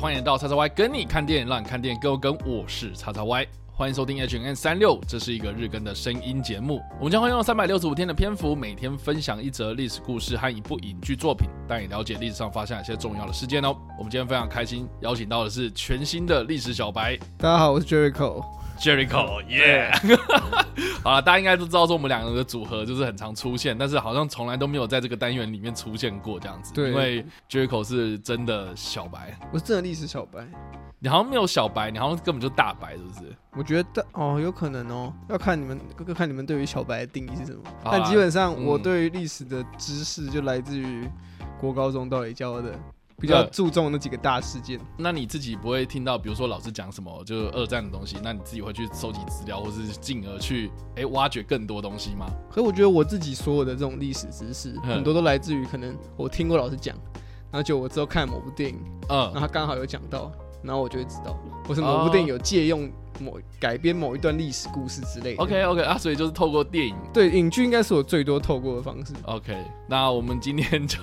欢迎到叉叉 Y 跟你看电影，让你看电影更有梗。我是叉叉 Y，欢迎收听 H N 三六，这是一个日更的声音节目。我们将会用三百六十五天的篇幅，每天分享一则历史故事和一部影剧作品，带你了解历史上发生一些重要的事件哦。我们今天非常开心，邀请到的是全新的历史小白。大家好，我是 Jericho。Jericho，耶、yeah! 好了，大家应该都知道说我们两个的组合就是很常出现，但是好像从来都没有在这个单元里面出现过这样子。对，因为 Jericho 是真的小白，我是真的历史小白。你好像没有小白，你好像根本就大白，是不是？我觉得哦，有可能哦，要看你们，要看你们对于小白的定义是什么。但基本上，我对于历史的知识就来自于国高中到底教的。比较注重那几个大事件。那你自己不会听到，比如说老师讲什么，就是二战的东西，那你自己会去收集资料，或是进而去哎、欸、挖掘更多东西吗？可是我觉得我自己所有的这种历史知识，很多都来自于可能我听过老师讲，然后就我之后看某部电影，嗯，然后他刚好有讲到，然后我就会知道，或是某部电影有借用。某改编某一段历史故事之类的。OK OK 啊，所以就是透过电影，对，影剧应该是我最多透过的方式。OK，那我们今天就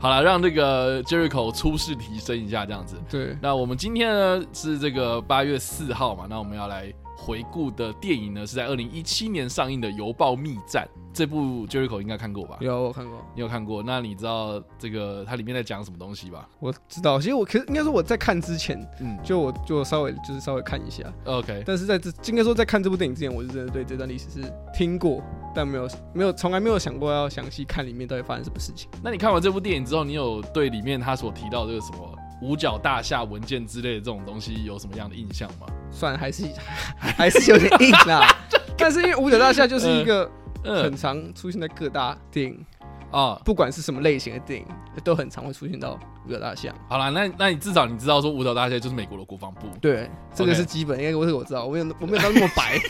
好了，让这个 Jericho 初试提升一下这样子。对，那我们今天呢是这个八月四号嘛，那我们要来。回顾的电影呢，是在二零一七年上映的《邮报密战》这部，Jericho 应该看过吧？有，我看过。你有看过？那你知道这个它里面在讲什么东西吧？我知道，其实我可是应该说我在看之前，嗯，就我就稍微就是稍微看一下，OK。但是在这应该说在看这部电影之前，我是真的对这段历史是听过，但没有没有从来没有想过要详细看里面到底发生什么事情。那你看完这部电影之后，你有对里面他所提到这个什么五角大厦文件之类的这种东西有什么样的印象吗？算还是还是有点硬啦，但是因为五角大厦就是一个很常出现在各大电影啊，不管是什么类型的电影，都很常会出现到五角大厦。好了，那那你至少你知道说五角大厦就是美国的国防部，对，这个是基本，因为我是我知道，我没有我没有到那么白。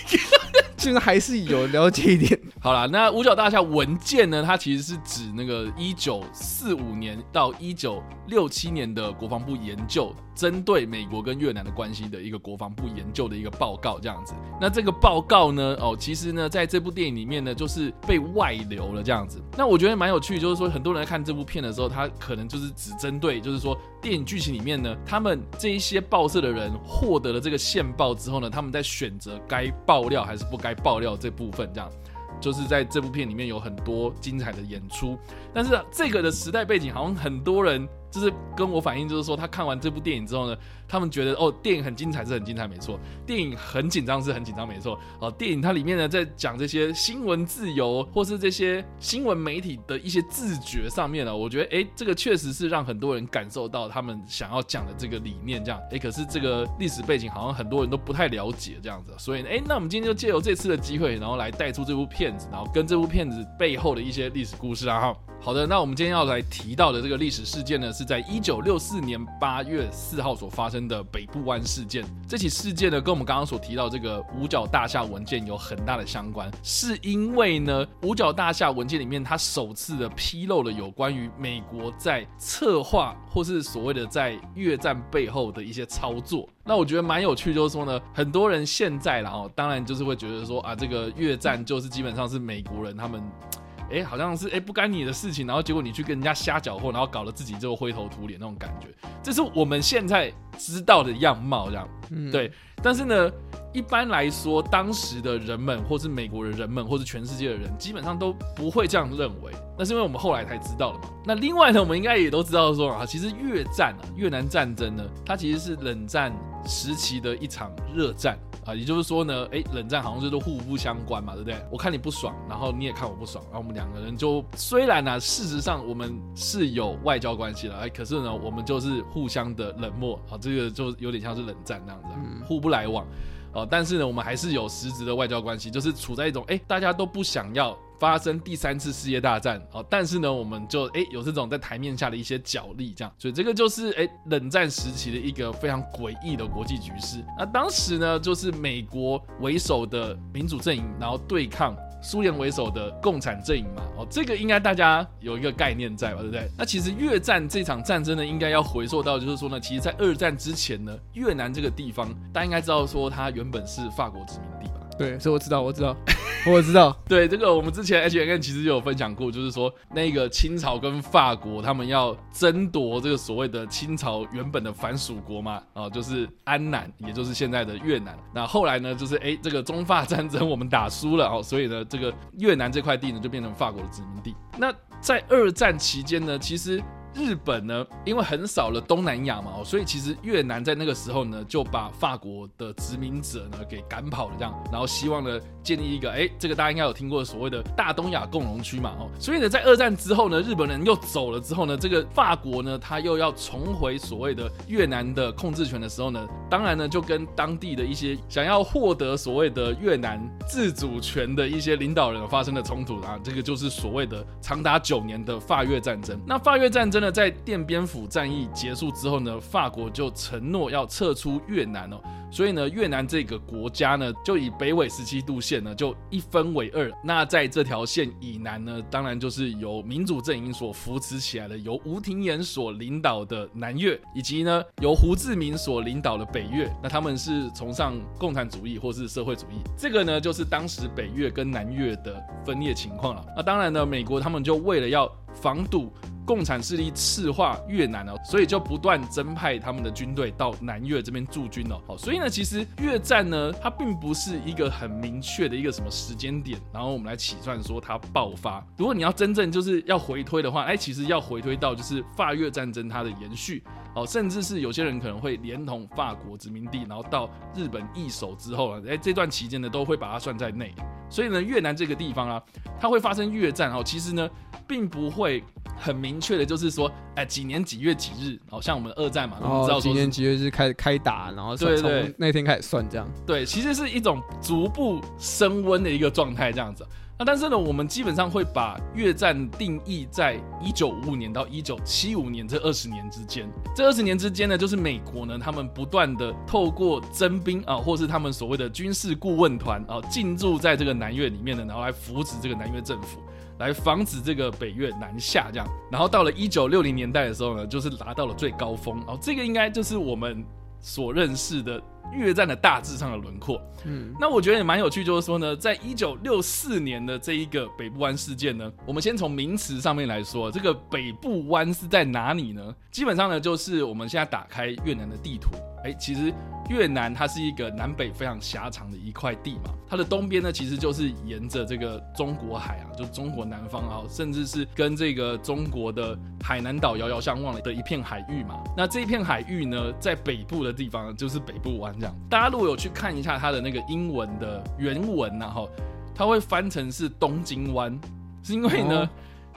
这个还是有了解一点。好了，那五角大厦文件呢？它其实是指那个一九四五年到一九六七年的国防部研究，针对美国跟越南的关系的一个国防部研究的一个报告，这样子。那这个报告呢？哦，其实呢，在这部电影里面呢，就是被外流了这样子。那我觉得蛮有趣，就是说很多人在看这部片的时候，他可能就是只针对，就是说电影剧情里面呢，他们这一些报社的人获得了这个线报之后呢，他们在选择该爆料还是不该爆料这部分，这样。就是在这部片里面有很多精彩的演出，但是这个的时代背景好像很多人。就是跟我反映，就是说他看完这部电影之后呢，他们觉得哦，电影很精彩是很精彩没错，电影很紧张是很紧张没错。哦，电影它里面呢在讲这些新闻自由或是这些新闻媒体的一些自觉上面呢，我觉得哎，这个确实是让很多人感受到他们想要讲的这个理念这样。哎，可是这个历史背景好像很多人都不太了解这样子，所以哎，那我们今天就借由这次的机会，然后来带出这部片子，然后跟这部片子背后的一些历史故事啊哈。好的，那我们今天要来提到的这个历史事件呢，是在一九六四年八月四号所发生的北部湾事件。这起事件呢，跟我们刚刚所提到这个五角大厦文件有很大的相关，是因为呢，五角大厦文件里面它首次的披露了有关于美国在策划或是所谓的在越战背后的一些操作。那我觉得蛮有趣，就是说呢，很多人现在然后当然就是会觉得说啊，这个越战就是基本上是美国人他们。哎，好像是哎不干你的事情，然后结果你去跟人家瞎搅和，然后搞得自己就灰头土脸那种感觉，这是我们现在知道的样貌，这样，嗯，对。但是呢，一般来说，当时的人们，或是美国的人们，或是全世界的人，基本上都不会这样认为。那是因为我们后来才知道的嘛。那另外呢，我们应该也都知道说啊，其实越战啊，越南战争呢，它其实是冷战时期的一场热战。啊，也就是说呢，哎，冷战好像是都互不相关嘛，对不对？我看你不爽，然后你也看我不爽，然后我们两个人就虽然呢、啊，事实上我们是有外交关系了，哎，可是呢，我们就是互相的冷漠，啊，这个就有点像是冷战那样子，互不来往，啊，但是呢，我们还是有实质的外交关系，就是处在一种哎，大家都不想要。发生第三次世界大战哦，但是呢，我们就哎有这种在台面下的一些角力，这样，所以这个就是哎冷战时期的一个非常诡异的国际局势。那当时呢，就是美国为首的民主阵营，然后对抗苏联为首的共产阵营嘛。哦，这个应该大家有一个概念在吧，对不对？那其实越战这场战争呢，应该要回溯到就是说呢，其实在二战之前呢，越南这个地方大家应该知道说它原本是法国殖民。对，所以我知道，我知道，我知道。对，这个我们之前 H N N 其实就有分享过，就是说那个清朝跟法国他们要争夺这个所谓的清朝原本的藩属国嘛，啊，就是安南，也就是现在的越南。那后来呢，就是哎，这个中法战争我们打输了哦，所以呢，这个越南这块地呢就变成法国的殖民地。那在二战期间呢，其实。日本呢，因为横扫了东南亚嘛，所以其实越南在那个时候呢，就把法国的殖民者呢给赶跑了，这样，然后希望呢建立一个，哎，这个大家应该有听过所谓的大东亚共荣区嘛，哦，所以呢，在二战之后呢，日本人又走了之后呢，这个法国呢，他又要重回所谓的越南的控制权的时候呢，当然呢，就跟当地的一些想要获得所谓的越南自主权的一些领导人发生了冲突啊，这个就是所谓的长达九年的法越战争。那法越战争呢？那在奠边府战役结束之后呢，法国就承诺要撤出越南哦，所以呢，越南这个国家呢，就以北纬十七度线呢，就一分为二。那在这条线以南呢，当然就是由民主阵营所扶持起来的，由吴廷琰所领导的南越，以及呢由胡志明所领导的北越。那他们是崇尚共产主义或是社会主义，这个呢就是当时北越跟南越的分裂情况了。那当然呢，美国他们就为了要防堵。共产势力赤化越南哦，所以就不断增派他们的军队到南越这边驻军哦。好，所以呢，其实越战呢，它并不是一个很明确的一个什么时间点，然后我们来起算说它爆发。如果你要真正就是要回推的话，哎，其实要回推到就是法越战争它的延续哦，甚至是有些人可能会连同法国殖民地，然后到日本易手之后啊，哎，这段期间呢都会把它算在内。所以呢，越南这个地方啊，它会发生越战哦，其实呢，并不会。很明确的，就是说，哎，几年几月几日，好像我们二战嘛，然后知道几年几月是开始开打，然后从那天开始算这样。对，其实是一种逐步升温的一个状态这样子。那但是呢，我们基本上会把越战定义在一九五五年到一九七五年这二十年之间。这二十年之间呢，就是美国呢，他们不断的透过征兵啊，或是他们所谓的军事顾问团啊，进驻在这个南越里面呢，然后来扶持这个南越政府。来防止这个北越南下，这样，然后到了一九六零年代的时候呢，就是达到了最高峰。哦，这个应该就是我们所认识的越战的大致上的轮廓。嗯，那我觉得也蛮有趣，就是说呢，在一九六四年的这一个北部湾事件呢，我们先从名词上面来说，这个北部湾是在哪里呢？基本上呢，就是我们现在打开越南的地图，哎，其实。越南它是一个南北非常狭长的一块地嘛，它的东边呢其实就是沿着这个中国海啊，就中国南方啊，甚至是跟这个中国的海南岛遥遥相望的一片海域嘛。那这一片海域呢，在北部的地方就是北部湾这样。大家如果有去看一下它的那个英文的原文然后它会翻成是东京湾，是因为呢、哦、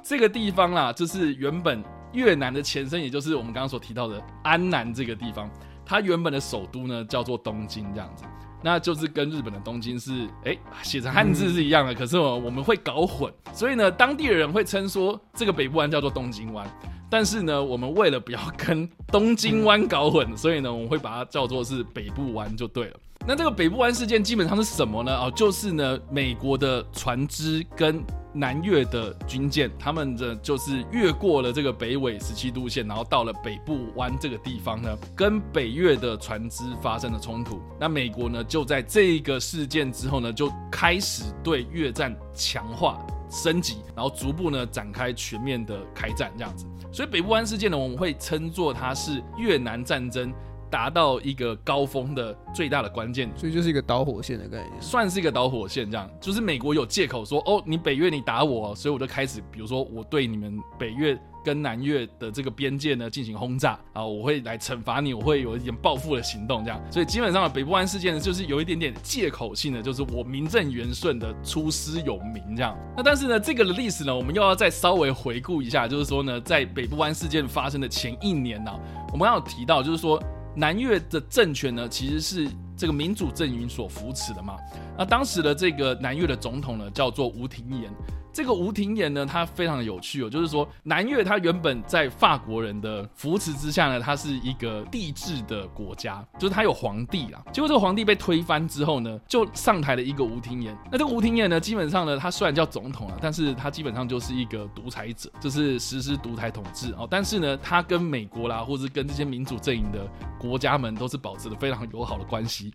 这个地方啦，就是原本越南的前身，也就是我们刚刚所提到的安南这个地方。它原本的首都呢叫做东京，这样子，那就是跟日本的东京是哎写成汉字是一样的，可是我我们会搞混，所以呢，当地的人会称说这个北部湾叫做东京湾，但是呢，我们为了不要跟东京湾搞混，所以呢，我们会把它叫做是北部湾就对了。那这个北部湾事件基本上是什么呢？哦，就是呢，美国的船只跟南越的军舰，他们的就是越过了这个北纬十七度线，然后到了北部湾这个地方呢，跟北越的船只发生了冲突。那美国呢，就在这个事件之后呢，就开始对越战强化升级，然后逐步呢展开全面的开战这样子。所以北部湾事件呢，我们会称作它是越南战争。达到一个高峰的最大的关键，所以就是一个导火线的概念，算是一个导火线。这样就是美国有借口说，哦，你北越你打我，所以我就开始，比如说我对你们北越跟南越的这个边界呢进行轰炸啊，我会来惩罚你，我会有一点报复的行动，这样。所以基本上的北部湾事件呢，就是有一点点借口性的，就是我名正言顺的出师有名这样。那但是呢，这个的历史呢，我们又要再稍微回顾一下，就是说呢，在北部湾事件发生的前一年呢，我们刚有提到，就是说。南越的政权呢，其实是这个民主阵营所扶持的嘛。那当时的这个南越的总统呢，叫做吴廷琰。这个吴廷琰呢，他非常的有趣哦，就是说南越他原本在法国人的扶持之下呢，他是一个帝制的国家，就是他有皇帝啊。结果这个皇帝被推翻之后呢，就上台了一个吴廷琰。那这个吴廷琰呢，基本上呢，他虽然叫总统啊，但是他基本上就是一个独裁者，就是实施独裁统治哦。但是呢，他跟美国啦，或者跟这些民主阵营的国家们都是保持了非常友好的关系。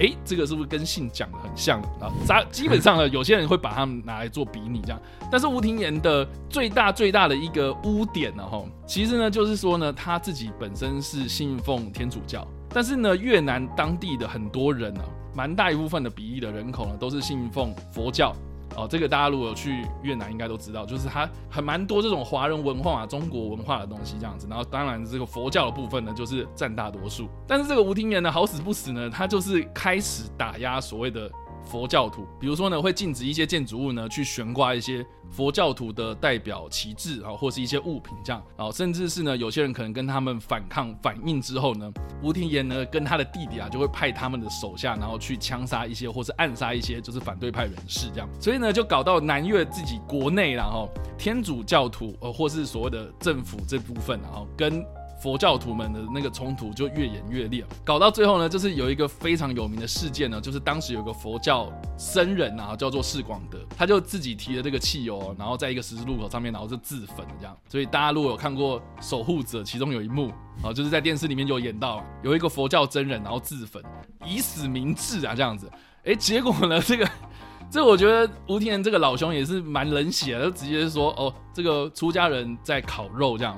哎、这个是不是跟信讲的很像啊？基基本上呢，有些人会把他们拿来做比拟这样。但是吴廷琰的最大最大的一个污点呢，哈，其实呢就是说呢，他自己本身是信奉天主教，但是呢，越南当地的很多人呢，蛮大一部分的比例的人口呢，都是信奉佛教。哦，这个大家如果有去越南，应该都知道，就是它很蛮多这种华人文化啊、中国文化的东西这样子。然后，当然这个佛教的部分呢，就是占大多数。但是这个吴廷琰呢，好死不死呢，他就是开始打压所谓的。佛教徒，比如说呢，会禁止一些建筑物呢去悬挂一些佛教徒的代表旗帜啊，或是一些物品这样啊，甚至是呢，有些人可能跟他们反抗反应之后呢，吴廷琰呢跟他的弟弟啊就会派他们的手下，然后去枪杀一些或是暗杀一些就是反对派人士这样，所以呢就搞到南越自己国内然后天主教徒呃或是所谓的政府这部分然后跟。佛教徒们的那个冲突就越演越烈，搞到最后呢，就是有一个非常有名的事件呢，就是当时有个佛教僧人啊，叫做释广德，他就自己提了这个汽油，然后在一个十字路口上面，然后就自焚这样。所以大家如果有看过《守护者》，其中有一幕啊，就是在电视里面有演到，有一个佛教僧人然后自焚，以死明志啊这样子。哎，结果呢，这个 这我觉得吴天这个老兄也是蛮冷血的，就直接说哦，这个出家人在烤肉这样。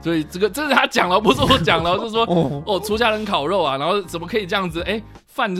所以这个这是他讲了，不是我讲了，就是说哦，出家人烤肉啊，然后怎么可以这样子？哎，犯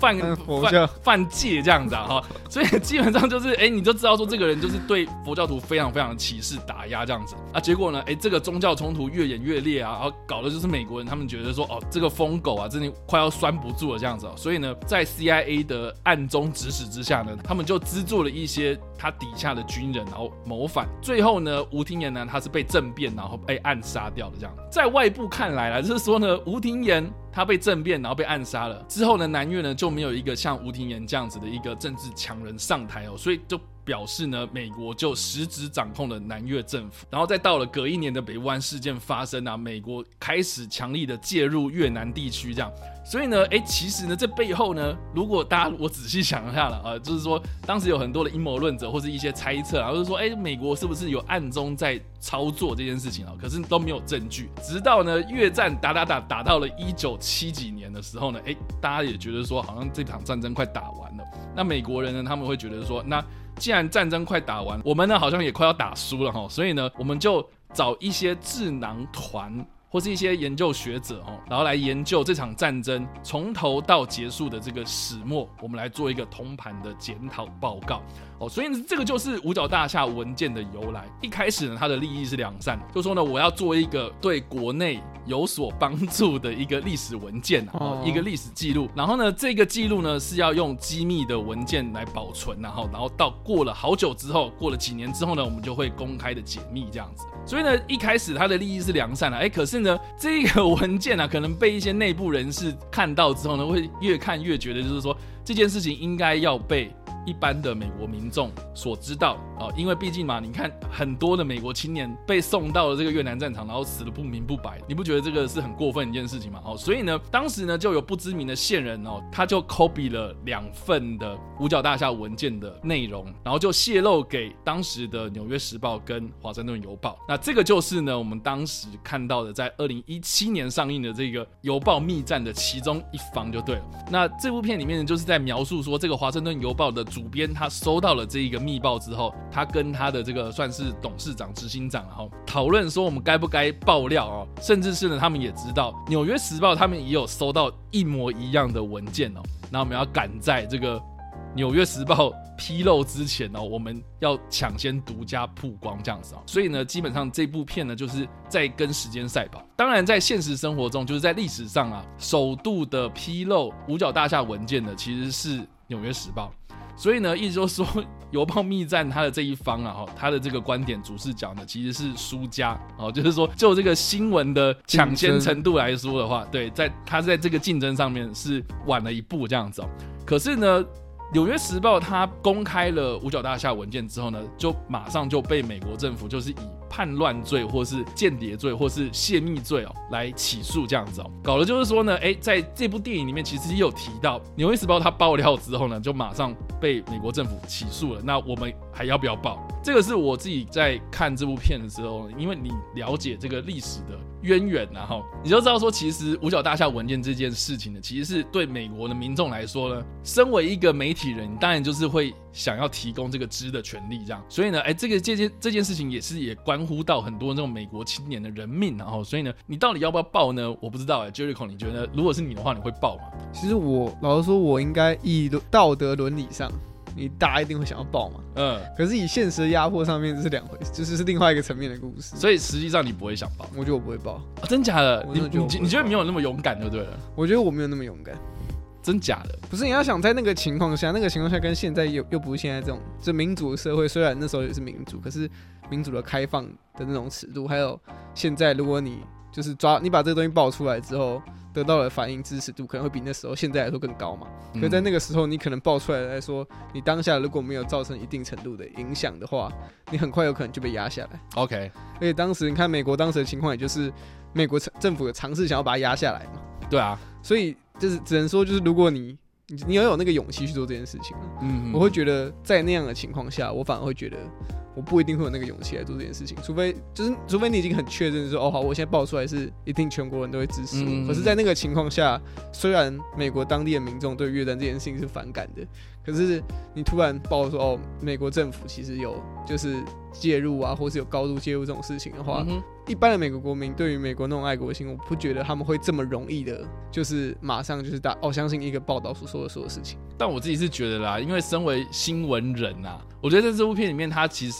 犯犯犯戒这样子啊，哈，所以基本上就是哎，你就知道说这个人就是对佛教徒非常非常的歧视打压这样子啊。结果呢，哎，这个宗教冲突越演越烈啊，然后搞的就是美国人他们觉得说哦，这个疯狗啊，真的快要拴不住了这样子。所以呢，在 CIA 的暗中指使之下呢，他们就资助了一些。他底下的军人，然后谋反，最后呢，吴廷琰呢，他是被政变，然后被暗杀掉的。这样，在外部看来啊，就是说呢，吴廷琰他被政变，然后被暗杀了。之后呢，南越呢就没有一个像吴廷琰这样子的一个政治强人上台哦，所以就表示呢，美国就实质掌控了南越政府。然后再到了隔一年的北部湾事件发生啊，美国开始强力的介入越南地区，这样。所以呢，哎，其实呢，这背后呢，如果大家我仔细想一下了啊，就是说，当时有很多的阴谋论者或是一些猜测啊，就是说，哎，美国是不是有暗中在操作这件事情啊？可是都没有证据。直到呢，越战打打打打到了一九七几年的时候呢，哎，大家也觉得说，好像这场战争快打完了。那美国人呢，他们会觉得说，那既然战争快打完，我们呢好像也快要打输了哈，所以呢，我们就找一些智囊团。或是一些研究学者哦，然后来研究这场战争从头到结束的这个始末，我们来做一个通盘的检讨报告哦。所以呢，这个就是五角大厦文件的由来。一开始呢，它的利益是良善，就说呢，我要做一个对国内有所帮助的一个历史文件哦，一个历史记录。然后呢，这个记录呢是要用机密的文件来保存，然后，然后到过了好久之后，过了几年之后呢，我们就会公开的解密这样子。所以呢，一开始它的利益是良善的，哎，可是呢，这个 文件呢、啊，可能被一些内部人士看到之后呢，会越看越觉得，就是说这件事情应该要被。一般的美国民众所知道啊，因为毕竟嘛，你看很多的美国青年被送到了这个越南战场，然后死的不明不白，你不觉得这个是很过分一件事情吗？哦，所以呢，当时呢就有不知名的线人哦，他就 copy 了两份的五角大厦文件的内容，然后就泄露给当时的《纽约时报》跟《华盛顿邮报》。那这个就是呢，我们当时看到的，在二零一七年上映的这个邮报密战的其中一方就对了。那这部片里面呢，就是在描述说这个《华盛顿邮报》的。主主编他收到了这一个密报之后，他跟他的这个算是董事长、执行长，然后讨论说我们该不该爆料哦，甚至是呢，他们也知道《纽约时报》他们也有收到一模一样的文件哦，那我们要赶在这个《纽约时报》披露之前哦，我们要抢先独家曝光这样子啊，所以呢，基本上这部片呢就是在跟时间赛跑。当然，在现实生活中，就是在历史上啊，首度的披露五角大厦文件的其实是《纽约时报》。所以呢，一直就说，邮报密战他的这一方啊，哈，他的这个观点主视角呢，其实是输家哦，就是说，就这个新闻的抢先程度来说的话，对，在他在这个竞争上面是晚了一步这样子。可是呢，《纽约时报》它公开了五角大厦文件之后呢，就马上就被美国政府就是以叛乱罪，或是间谍罪，或是泄密罪哦来起诉这样子哦，搞的就是说呢，哎，在这部电影里面其实也有提到，《纽约时报》它爆料之后呢，就马上被美国政府起诉了。那我们还要不要报？这个是我自己在看这部片的时候，因为你了解这个历史的渊源，然后你就知道说，其实五角大厦文件这件事情呢，其实是对美国的民众来说呢，身为一个媒体人，当然就是会想要提供这个知的权利，这样。所以呢，哎，这个这件这件事情也是也关乎到很多这种美国青年的人命，然后，所以呢，你到底要不要报呢？我不知道哎，Jericho，你觉得如果是你的话，你会报吗？其实我老实说，我应该以道德伦理上。你大家一定会想要报嘛？嗯，可是以现实的压迫上面，这是两回事，就是是另外一个层面的故事。所以实际上你不会想报？我觉得我不会报。啊、真假的？你你你觉得没有那么勇敢就对了？我觉得我没有那么勇敢。真假的？不是，你要想在那个情况下，那个情况下跟现在又又不是现在这种就民主的社会，虽然那时候也是民主，可是民主的开放的那种尺度，还有现在如果你就是抓你把这个东西爆出来之后。得到的反应支持度可能会比那时候现在来说更高嘛？可在那个时候，你可能爆出来来说，你当下如果没有造成一定程度的影响的话，你很快有可能就被压下来。OK，而且当时你看美国当时的情况，也就是美国政府有尝试想要把它压下来嘛？对啊，所以就是只能说，就是如果你你要有那个勇气去做这件事情，嗯，我会觉得在那样的情况下，我反而会觉得。我不一定会有那个勇气来做这件事情，除非就是除非你已经很确认说，哦好，我现在爆出来是一定全国人都会支持我。嗯、可是，在那个情况下，虽然美国当地的民众对越战这件事情是反感的，可是你突然爆说，哦，美国政府其实有就是介入啊，或是有高度介入这种事情的话。嗯一般的美国国民对于美国那种爱国心，我不觉得他们会这么容易的，就是马上就是打哦，相信一个报道所说的所有事情。但我自己是觉得啦，因为身为新闻人啊，我觉得在这部片里面，他其实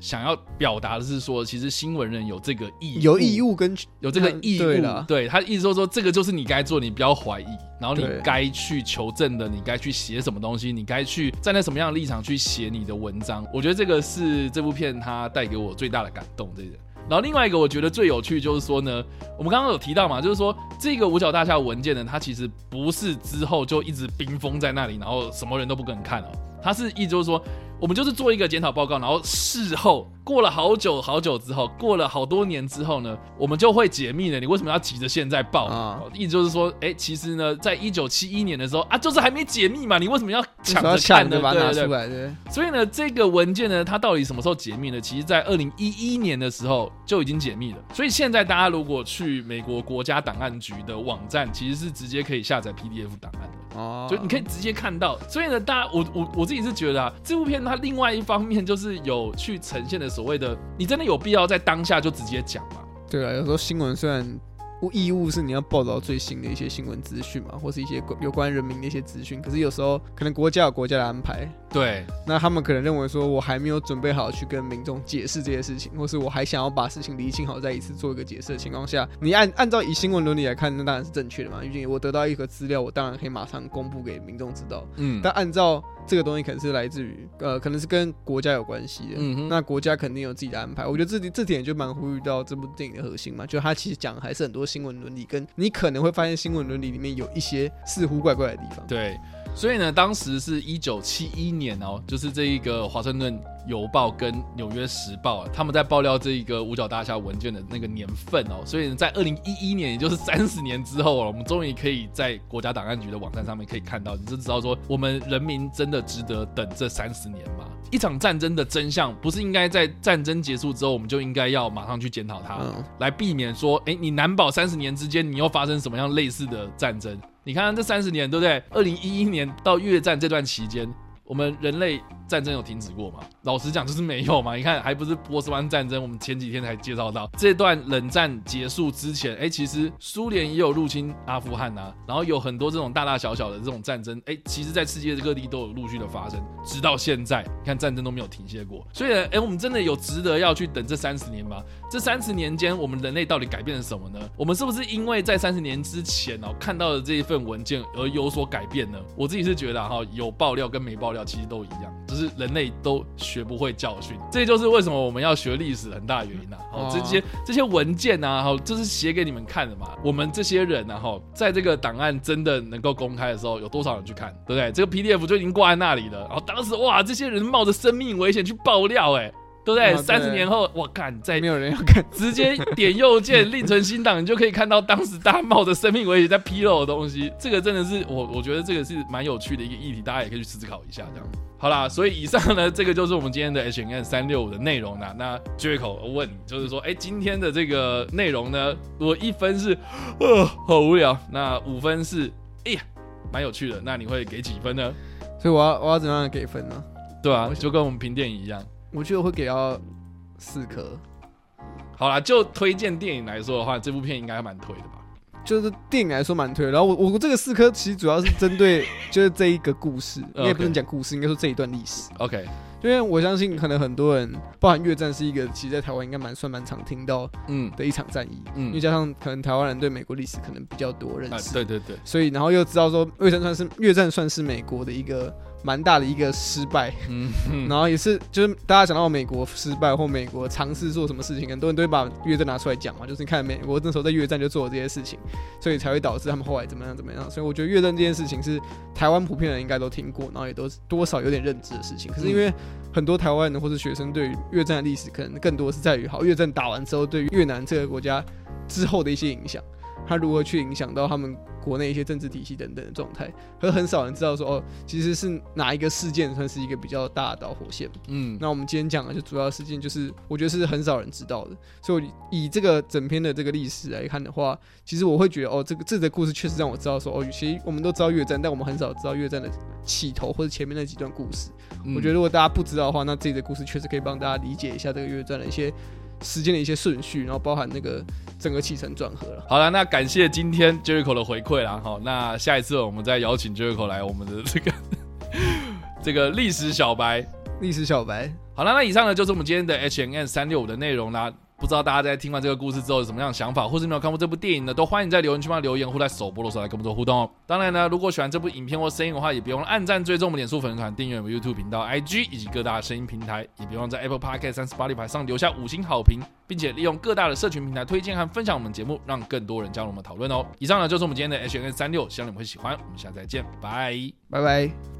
想要表达的是说，其实新闻人有这个义务，有义务跟有这个义务。对他意思说说，这个就是你该做，你不要怀疑，然后你该去求证的，你该去写什么东西，你该去站在什么样的立场去写你的文章。我觉得这个是这部片它带给我最大的感动，这个。然后另外一个我觉得最有趣就是说呢，我们刚刚有提到嘛，就是说这个五角大厦文件呢，它其实不是之后就一直冰封在那里，然后什么人都不敢看哦，它是意思就是说。我们就是做一个检讨报告，然后事后过了好久好久之后，过了好多年之后呢，我们就会解密了。你为什么要急着现在报？啊，意思就是说，哎，其实呢，在一九七一年的时候啊，就是还没解密嘛，你为什么要抢着看呢？对对对。所以呢，这个文件呢，它到底什么时候解密呢？其实，在二零一一年的时候就已经解密了。所以现在大家如果去美国国家档案局的网站，其实是直接可以下载 PDF 档案的。哦，就你可以直接看到。所以呢，大家我我我自己是觉得啊，这部片它。另外一方面，就是有去呈现的所谓的，你真的有必要在当下就直接讲吗？对啊，有时候新闻虽然。义务是你要报道最新的一些新闻资讯嘛，或是一些有关人民的一些资讯。可是有时候可能国家有国家的安排，对，那他们可能认为说，我还没有准备好去跟民众解释这些事情，或是我还想要把事情理清好，再一次做一个解释的情况下，你按按照以新闻伦理来看，那当然是正确的嘛。毕竟我得到一个资料，我当然可以马上公布给民众知道。嗯，但按照这个东西可能是来自于呃，可能是跟国家有关系的。嗯哼，那国家肯定有自己的安排。我觉得这这点就蛮呼吁到这部电影的核心嘛，就他其实讲还是很多新闻伦理跟。你可能会发现新闻伦理里面有一些似乎怪怪的地方。对，所以呢，当时是一九七一年哦，就是这一个华盛顿邮报跟纽约时报啊，他们在爆料这一个五角大厦文件的那个年份哦，所以呢，在二零一一年，也就是三十年之后了，我们终于可以在国家档案局的网站上面可以看到，你就知道说，我们人民真的值得等这三十年吗？一场战争的真相，不是应该在战争结束之后，我们就应该要马上去检讨它，嗯、来避免说，哎，你难保三十年之间你又发生什么样类似的战争？你看看这三十年，对不对？二零一一年到越战这段期间，我们人类。战争有停止过吗？老实讲，就是没有嘛。你看，还不是波斯湾战争？我们前几天才介绍到，这段冷战结束之前，哎、其实苏联也有入侵阿富汗啊，然后有很多这种大大小小的这种战争，哎、其实在世界各地都有陆续的发生，直到现在，你看战争都没有停歇过。所以呢，哎、我们真的有值得要去等这三十年吗？这三十年间，我们人类到底改变了什么呢？我们是不是因为在三十年之前哦看到的这一份文件而有所改变呢？我自己是觉得哈，有爆料跟没爆料其实都一样。只是就是人类都学不会教训，这就是为什么我们要学历史很大原因呐。好，这些这些文件呐，好，这是写给你们看的嘛。我们这些人啊，哈，在这个档案真的能够公开的时候，有多少人去看，对不对？这个 PDF 就已经挂在那里了。然后当时哇，这些人冒着生命危险去爆料，哎，对不对？三十年后，我靠，再没有人要看，直接点右键 另存新档，你就可以看到当时大家冒着生命危险在披露的东西。这个真的是我，我觉得这个是蛮有趣的一个议题，大家也可以去思考一下。这样，好啦，所以以上呢，这个就是我们今天的 H N 三六五的内容啦。那 Jericho 我问你，就是说，哎，今天的这个内容呢，我一分是，呃，好无聊，那五分是，哎呀，蛮有趣的，那你会给几分呢？所以我要我要怎样给分呢？对啊，就跟我们评电影一样。我觉得我会给到四颗。好啦，就推荐电影来说的话，这部片应该还蛮推的吧？就是电影来说蛮推的。然后我我这个四颗其实主要是针对 就是这一个故事，你也不能讲故事，应该说这一段历史。OK。因为我相信，可能很多人，包含越战是一个，其实在台湾应该蛮算蛮常听到，嗯，的一场战役，嗯，因为加上可能台湾人对美国历史可能比较多认识，对对对，所以然后又知道说越战算是越战算是美国的一个蛮大的一个失败，嗯，然后也是就是大家讲到美国失败或美国尝试做什么事情，很多人都会把越战拿出来讲嘛，就是你看美国那时候在越战就做了这些事情，所以才会导致他们后来怎么样怎么样，所以我觉得越战这件事情是台湾普遍人应该都听过，然后也都多少有点认知的事情，可是因为很多台湾人或者学生对于越战的历史，可能更多是在于好越战打完之后，对于越南这个国家之后的一些影响，它如何去影响到他们。国内一些政治体系等等的状态，可是很少人知道说哦，其实是哪一个事件算是一个比较大的导火线。嗯，那我们今天讲的就主要事件，就是我觉得是很少人知道的。所以以这个整篇的这个历史来看的话，其实我会觉得哦，这个这个故事确实让我知道说哦，其实我们都知道越战，但我们很少知道越战的起头或者前面那几段故事。嗯，我觉得如果大家不知道的话，那这个故事确实可以帮大家理解一下这个越战的一些。时间的一些顺序，然后包含那个整个起承转合了。好了，那感谢今天 Jericho 的回馈啦。好，那下一次我们再邀请 Jericho 来我们的这个 这个历史小白，历史小白。好了，那以上呢就是我们今天的 H N N 三六五的内容啦。不知道大家在听完这个故事之后有什么样的想法，或是没有看过这部电影呢？都欢迎在留言区帮留言，或在首播的时候来跟我们做互动哦。当然呢，如果喜欢这部影片或声音的话，也别忘了按赞、追踪我们脸书粉丝团、订阅我们 YouTube 频道、IG 以及各大声音平台，也别忘在 Apple Podcast 和 Spotify 上留下五星好评，并且利用各大的社群平台推荐和分享我们节目，让更多人加入我们讨论哦。以上呢就是我们今天的 H&M 365，希望你们会喜欢。我们下次再见，拜拜拜。